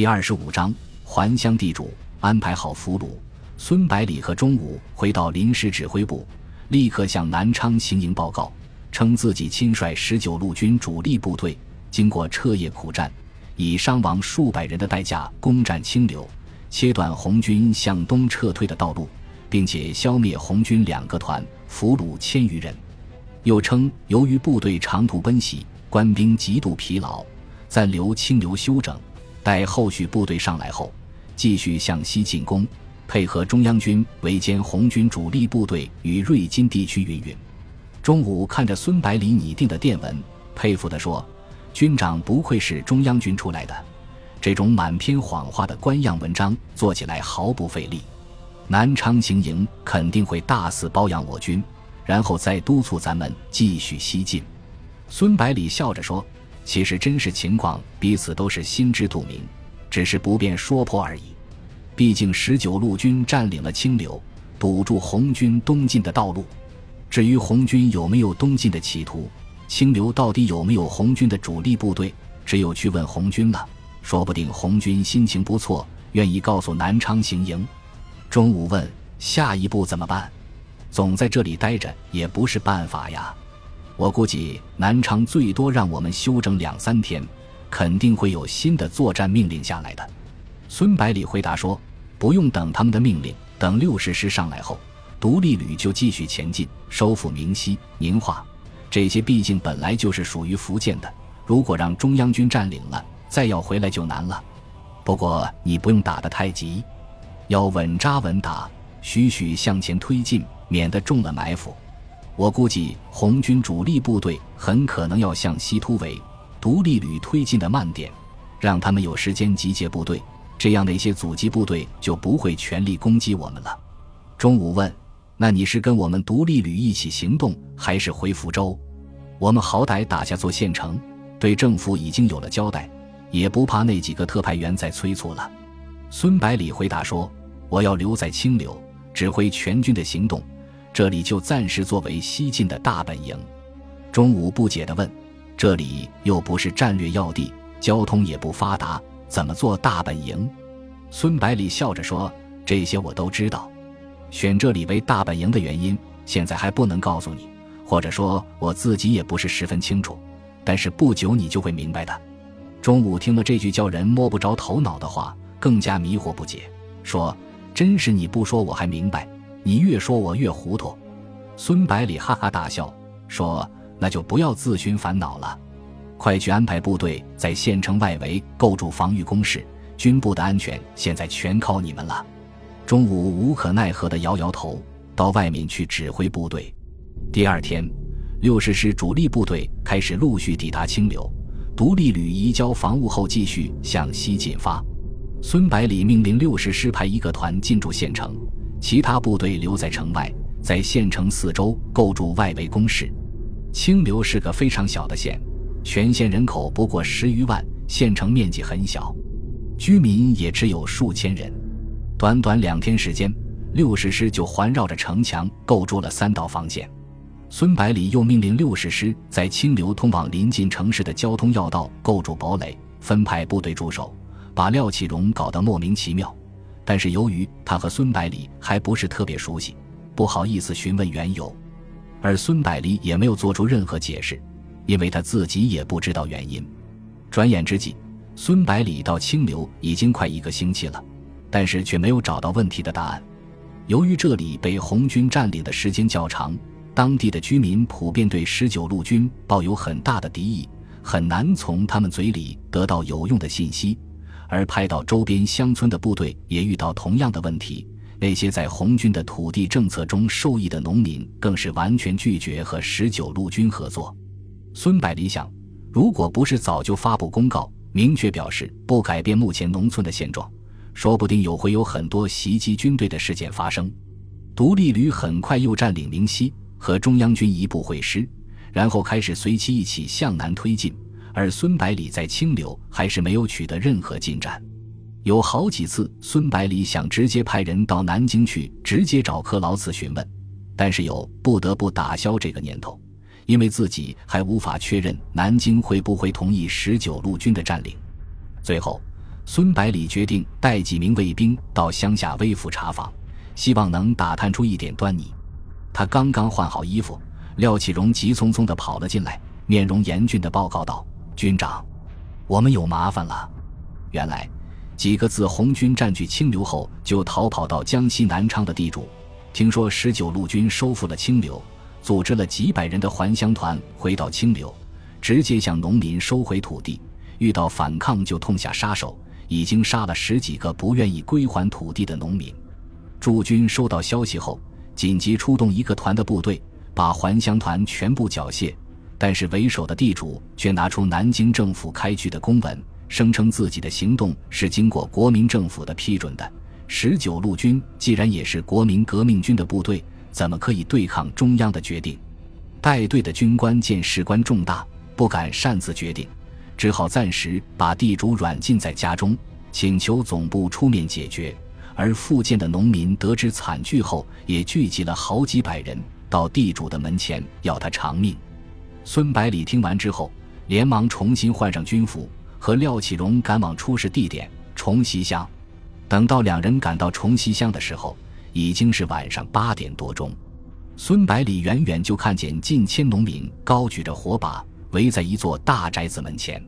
第二十五章还乡地主安排好俘虏。孙百里和钟武回到临时指挥部，立刻向南昌行营报告，称自己亲率十九路军主力部队，经过彻夜苦战，以伤亡数百人的代价攻占清流，切断红军向东撤退的道路，并且消灭红军两个团，俘虏千余人。又称由于部队长途奔袭，官兵极度疲劳，暂留清流休整。待后续部队上来后，继续向西进攻，配合中央军围歼红军主力部队与瑞金地区云云。中午看着孙百里拟定的电文，佩服地说：“军长不愧是中央军出来的，这种满篇谎话的官样文章做起来毫不费力。南昌行营肯定会大肆包养我军，然后再督促咱们继续西进。”孙百里笑着说。其实真实情况，彼此都是心知肚明，只是不便说破而已。毕竟十九路军占领了清流，堵住红军东进的道路。至于红军有没有东进的企图，清流到底有没有红军的主力部队，只有去问红军了。说不定红军心情不错，愿意告诉南昌行营。中午问下一步怎么办？总在这里待着也不是办法呀。我估计南昌最多让我们休整两三天，肯定会有新的作战命令下来的。孙百里回答说：“不用等他们的命令，等六十师上来后，独立旅就继续前进，收复明溪、宁化。这些毕竟本来就是属于福建的，如果让中央军占领了，再要回来就难了。不过你不用打得太急，要稳扎稳打，徐徐向前推进，免得中了埋伏。”我估计红军主力部队很可能要向西突围，独立旅推进的慢点，让他们有时间集结部队，这样那些阻击部队就不会全力攻击我们了。中午问：“那你是跟我们独立旅一起行动，还是回福州？我们好歹打下座县城，对政府已经有了交代，也不怕那几个特派员再催促了。”孙百里回答说：“我要留在清流，指挥全军的行动。”这里就暂时作为西晋的大本营。中午不解地问：“这里又不是战略要地，交通也不发达，怎么做大本营？”孙百里笑着说：“这些我都知道。选这里为大本营的原因，现在还不能告诉你，或者说我自己也不是十分清楚。但是不久你就会明白的。”中午听了这句叫人摸不着头脑的话，更加迷惑不解，说：“真是你不说我还明白。”你越说我越糊涂，孙百里哈哈大笑说：“那就不要自寻烦恼了，快去安排部队在县城外围构筑防御工事，军部的安全现在全靠你们了。”中午无可奈何地摇摇头，到外面去指挥部队。第二天，六十师主力部队开始陆续抵达清流，独立旅移交防务后，继续向西进发。孙百里命令六十师派一个团进驻县城。其他部队留在城外，在县城四周构筑外围工事。清流是个非常小的县，全县人口不过十余万，县城面积很小，居民也只有数千人。短短两天时间，六十师就环绕着城墙构筑了三道防线。孙百里又命令六十师在清流通往临近城市的交通要道构筑堡垒，分派部队驻守，把廖启荣搞得莫名其妙。但是由于他和孙百里还不是特别熟悉，不好意思询问缘由，而孙百里也没有做出任何解释，因为他自己也不知道原因。转眼之际，孙百里到清流已经快一个星期了，但是却没有找到问题的答案。由于这里被红军占领的时间较长，当地的居民普遍对十九路军抱有很大的敌意，很难从他们嘴里得到有用的信息。而派到周边乡村的部队也遇到同样的问题。那些在红军的土地政策中受益的农民，更是完全拒绝和十九路军合作。孙百里想，如果不是早就发布公告，明确表示不改变目前农村的现状，说不定有会有很多袭击军队的事件发生。独立旅很快又占领明溪，和中央军一部会师，然后开始随其一起向南推进。而孙百里在清流还是没有取得任何进展，有好几次孙百里想直接派人到南京去直接找柯劳次询问，但是又不得不打消这个念头，因为自己还无法确认南京会不会同意十九路军的占领。最后，孙百里决定带几名卫兵到乡下微服查访，希望能打探出一点端倪。他刚刚换好衣服，廖启荣急匆匆地跑了进来，面容严峻地报告道：“军长，我们有麻烦了。原来，几个自红军占据清流后就逃跑到江西南昌的地主，听说十九路军收复了清流，组织了几百人的还乡团回到清流，直接向农民收回土地。遇到反抗就痛下杀手，已经杀了十几个不愿意归还土地的农民。驻军收到消息后。”紧急出动一个团的部队，把还乡团全部缴械。但是为首的地主却拿出南京政府开具的公文，声称自己的行动是经过国民政府的批准的。十九路军既然也是国民革命军的部队，怎么可以对抗中央的决定？带队的军官见事关重大，不敢擅自决定，只好暂时把地主软禁在家中，请求总部出面解决。而附近的农民得知惨剧后，也聚集了好几百人到地主的门前要他偿命。孙百里听完之后，连忙重新换上军服，和廖启荣赶往出事地点重溪乡。等到两人赶到重溪乡的时候，已经是晚上八点多钟。孙百里远远就看见近千农民高举着火把，围在一座大宅子门前。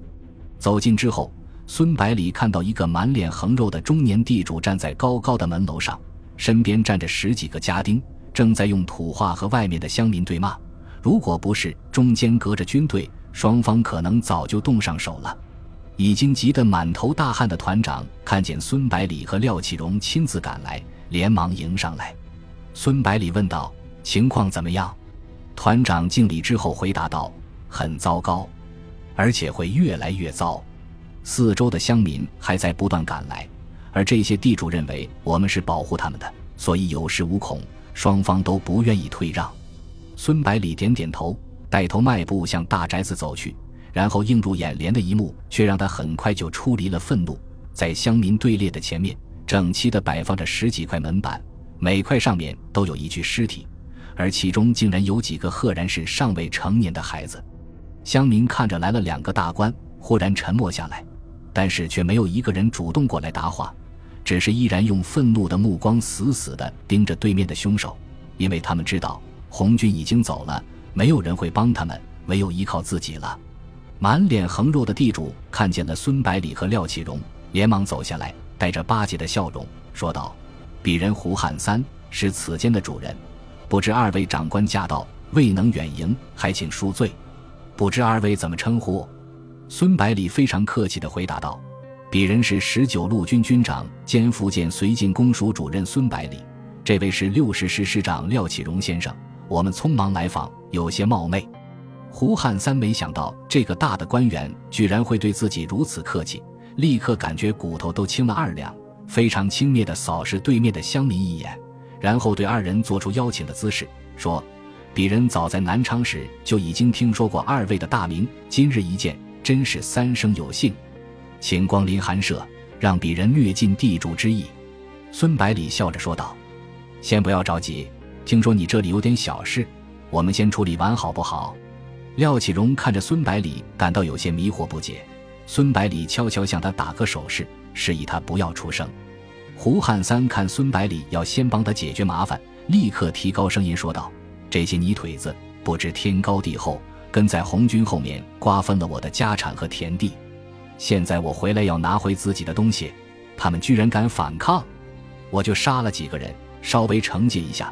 走近之后。孙百里看到一个满脸横肉的中年地主站在高高的门楼上，身边站着十几个家丁，正在用土话和外面的乡民对骂。如果不是中间隔着军队，双方可能早就动上手了。已经急得满头大汗的团长看见孙百里和廖启荣亲自赶来，连忙迎上来。孙百里问道：“情况怎么样？”团长敬礼之后回答道：“很糟糕，而且会越来越糟。”四周的乡民还在不断赶来，而这些地主认为我们是保护他们的，所以有恃无恐，双方都不愿意退让。孙百里点点头，带头迈步向大宅子走去。然后映入眼帘的一幕，却让他很快就出离了愤怒。在乡民队列的前面，整齐地摆放着十几块门板，每块上面都有一具尸体，而其中竟然有几个赫然是尚未成年的孩子。乡民看着来了两个大官，忽然沉默下来。但是却没有一个人主动过来答话，只是依然用愤怒的目光死死地盯着对面的凶手，因为他们知道红军已经走了，没有人会帮他们，唯有依靠自己了。满脸横肉的地主看见了孙百里和廖启荣，连忙走下来，带着巴结的笑容说道：“鄙人胡汉三是此间的主人，不知二位长官驾到，未能远迎，还请恕罪。不知二位怎么称呼？”孙百里非常客气地回答道：“鄙人是十九路军军长兼福建绥靖公署主任孙百里，这位是六十师师长廖启荣先生。我们匆忙来访，有些冒昧。”胡汉三没想到这个大的官员居然会对自己如此客气，立刻感觉骨头都轻了二两，非常轻蔑地扫视对面的乡民一眼，然后对二人做出邀请的姿势，说：“鄙人早在南昌时就已经听说过二位的大名，今日一见。”真是三生有幸，请光临寒舍，让鄙人略尽地主之谊。”孙百里笑着说道。“先不要着急，听说你这里有点小事，我们先处理完好不好？”廖启荣看着孙百里，感到有些迷惑不解。孙百里悄悄向他打个手势，示意他不要出声。胡汉三看孙百里要先帮他解决麻烦，立刻提高声音说道：“这些泥腿子不知天高地厚。”跟在红军后面瓜分了我的家产和田地，现在我回来要拿回自己的东西，他们居然敢反抗，我就杀了几个人，稍微惩戒一下。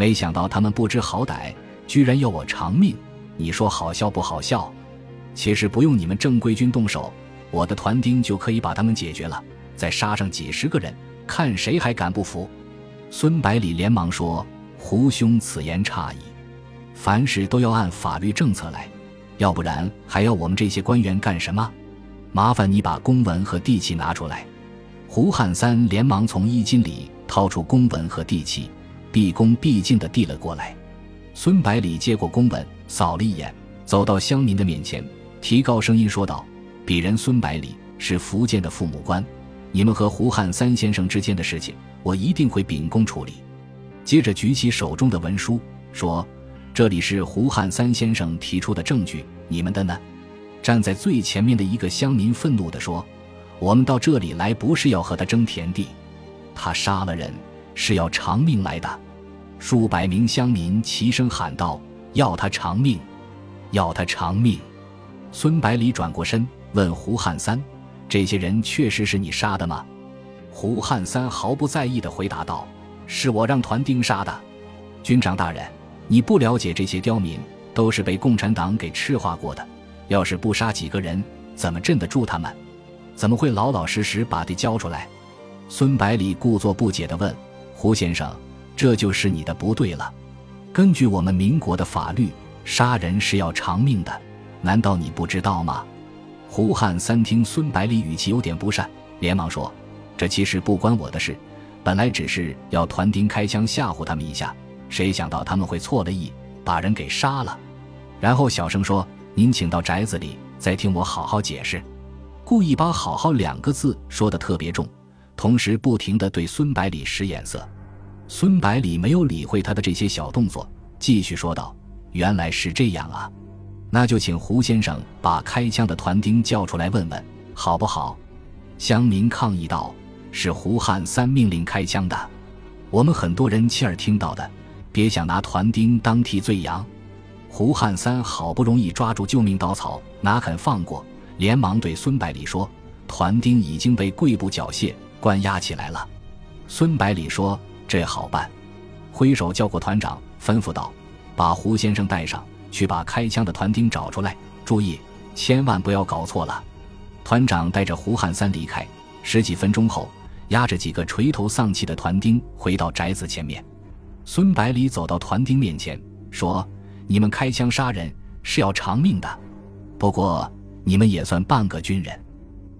没想到他们不知好歹，居然要我偿命，你说好笑不好笑？其实不用你们正规军动手，我的团丁就可以把他们解决了，再杀上几十个人，看谁还敢不服？孙百里连忙说：“胡兄此言差矣。”凡事都要按法律政策来，要不然还要我们这些官员干什么？麻烦你把公文和地契拿出来。胡汉三连忙从衣襟里掏出公文和地契，毕恭毕敬地递了过来。孙百里接过公文，扫了一眼，走到乡民的面前，提高声音说道：“鄙人孙百里是福建的父母官，你们和胡汉三先生之间的事情，我一定会秉公处理。”接着举起手中的文书，说。这里是胡汉三先生提出的证据，你们的呢？站在最前面的一个乡民愤怒地说：“我们到这里来不是要和他争田地，他杀了人是要偿命来的。数百名乡民齐声喊道：“要他偿命，要他偿命！”孙百里转过身问胡汉三：“这些人确实是你杀的吗？”胡汉三毫不在意地回答道：“是我让团丁杀的。”军长大人，你不了解这些刁民都是被共产党给赤化过的，要是不杀几个人，怎么镇得住他们？怎么会老老实实把地交出来？孙百里故作不解地问：“胡先生，这就是你的不对了。根据我们民国的法律，杀人是要偿命的，难道你不知道吗？”胡汉三听孙百里语气有点不善，连忙说：“这其实不关我的事，本来只是要团丁开枪吓唬他们一下，谁想到他们会错了意，把人给杀了。”然后小声说：“您请到宅子里，再听我好好解释。”故意把“好好”两个字说的特别重，同时不停的对孙百里使眼色。孙百里没有理会他的这些小动作，继续说道：“原来是这样啊，那就请胡先生把开枪的团丁叫出来问问，好不好？”乡民抗议道：“是胡汉三命令开枪的，我们很多人亲耳听到的，别想拿团丁当替罪羊。”胡汉三好不容易抓住救命稻草，哪肯放过？连忙对孙百里说：“团丁已经被贵部缴械关押起来了。”孙百里说：“这好办。”挥手叫过团长，吩咐道：“把胡先生带上去，把开枪的团丁找出来。注意，千万不要搞错了。”团长带着胡汉三离开。十几分钟后，押着几个垂头丧气的团丁回到宅子前面。孙百里走到团丁面前，说：“你们开枪杀人是要偿命的，不过……”你们也算半个军人，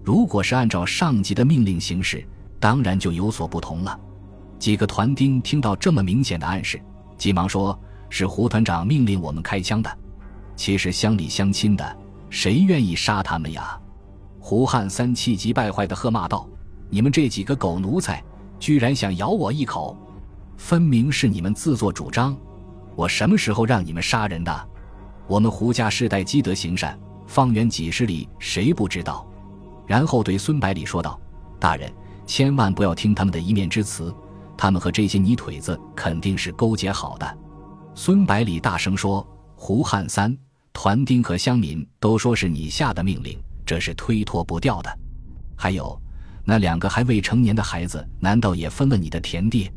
如果是按照上级的命令行事，当然就有所不同了。几个团丁听到这么明显的暗示，急忙说：“是胡团长命令我们开枪的。其实乡里乡亲的，谁愿意杀他们呀？”胡汉三气急败坏地喝骂道：“你们这几个狗奴才，居然想咬我一口！分明是你们自作主张！我什么时候让你们杀人的？我们胡家世代积德行善。”方圆几十里，谁不知道？然后对孙百里说道：“大人，千万不要听他们的一面之词，他们和这些泥腿子肯定是勾结好的。”孙百里大声说：“胡汉三、团丁和乡民都说是你下的命令，这是推脱不掉的。还有，那两个还未成年的孩子，难道也分了你的田地？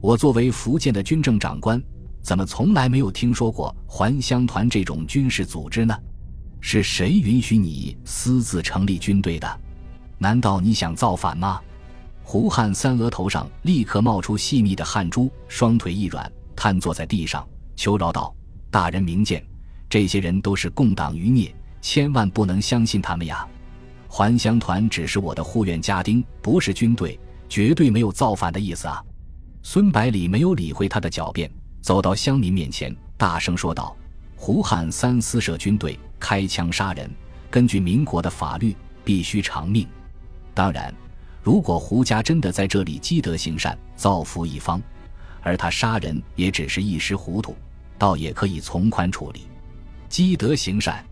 我作为福建的军政长官，怎么从来没有听说过还乡团这种军事组织呢？”是谁允许你私自成立军队的？难道你想造反吗？胡汉三额头上立刻冒出细密的汗珠，双腿一软，瘫坐在地上，求饶道：“大人明鉴，这些人都是共党余孽，千万不能相信他们呀！还乡团只是我的护院家丁，不是军队，绝对没有造反的意思啊！”孙百里没有理会他的狡辩，走到乡民面前，大声说道。胡汉三私设军队开枪杀人，根据民国的法律必须偿命。当然，如果胡家真的在这里积德行善、造福一方，而他杀人也只是一时糊涂，倒也可以从宽处理。积德行善，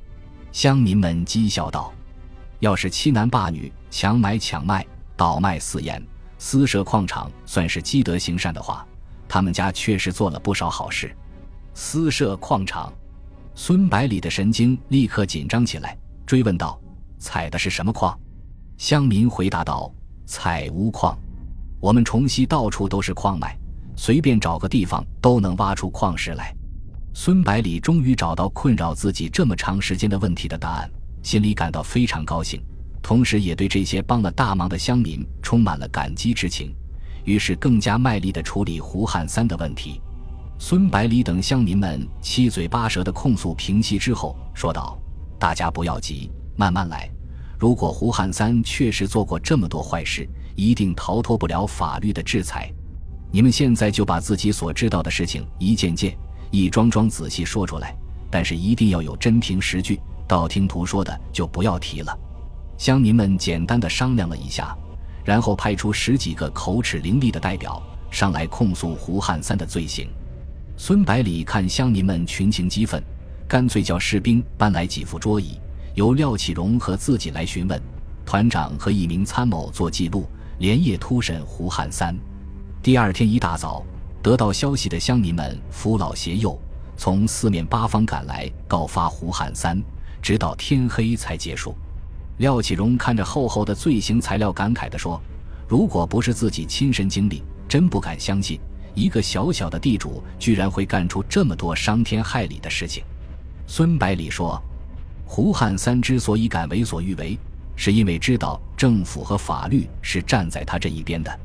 乡民们讥笑道：“要是欺男霸女、强买强卖、倒卖私盐、私设矿场，算是积德行善的话，他们家确实做了不少好事。私设矿场。”孙百里的神经立刻紧张起来，追问道：“采的是什么矿？”乡民回答道：“采钨矿。我们重西到处都是矿脉，随便找个地方都能挖出矿石来。”孙百里终于找到困扰自己这么长时间的问题的答案，心里感到非常高兴，同时也对这些帮了大忙的乡民充满了感激之情，于是更加卖力地处理胡汉三的问题。孙百里等乡民们七嘴八舌的控诉平息之后，说道：“大家不要急，慢慢来。如果胡汉三确实做过这么多坏事，一定逃脱不了法律的制裁。你们现在就把自己所知道的事情一件件、一桩桩仔细说出来，但是一定要有真凭实据，道听途说的就不要提了。”乡民们简单的商量了一下，然后派出十几个口齿伶俐的代表上来控诉胡汉三的罪行。孙百里看乡民们群情激愤，干脆叫士兵搬来几副桌椅，由廖启荣和自己来询问。团长和一名参谋做记录，连夜突审胡汉三。第二天一大早，得到消息的乡民们扶老携幼，从四面八方赶来告发胡汉三，直到天黑才结束。廖启荣看着厚厚的罪行材料，感慨地说：“如果不是自己亲身经历，真不敢相信一个小小的地主居然会干出这么多伤天害理的事情。”孙百里说：“胡汉三之所以敢为所欲为。”是因为知道政府和法律是站在他这一边的。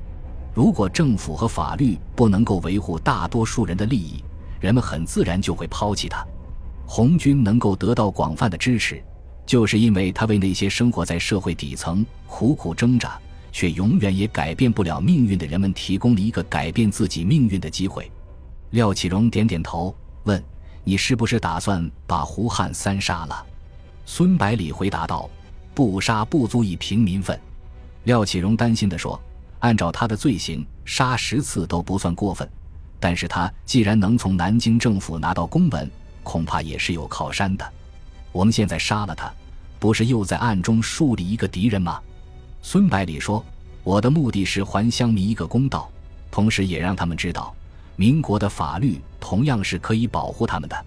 如果政府和法律不能够维护大多数人的利益，人们很自然就会抛弃他。红军能够得到广泛的支持，就是因为他为那些生活在社会底层、苦苦挣扎却永远也改变不了命运的人们提供了一个改变自己命运的机会。廖启荣点点头，问：“你是不是打算把胡汉三杀了？”孙百里回答道。不杀不足以平民愤，廖启荣担心地说：“按照他的罪行，杀十次都不算过分。但是他既然能从南京政府拿到公文，恐怕也是有靠山的。我们现在杀了他，不是又在暗中树立一个敌人吗？”孙百里说：“我的目的是还乡民一个公道，同时也让他们知道，民国的法律同样是可以保护他们的。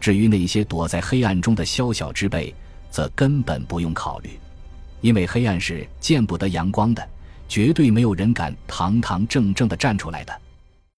至于那些躲在黑暗中的宵小之辈。”则根本不用考虑，因为黑暗是见不得阳光的，绝对没有人敢堂堂正正的站出来的。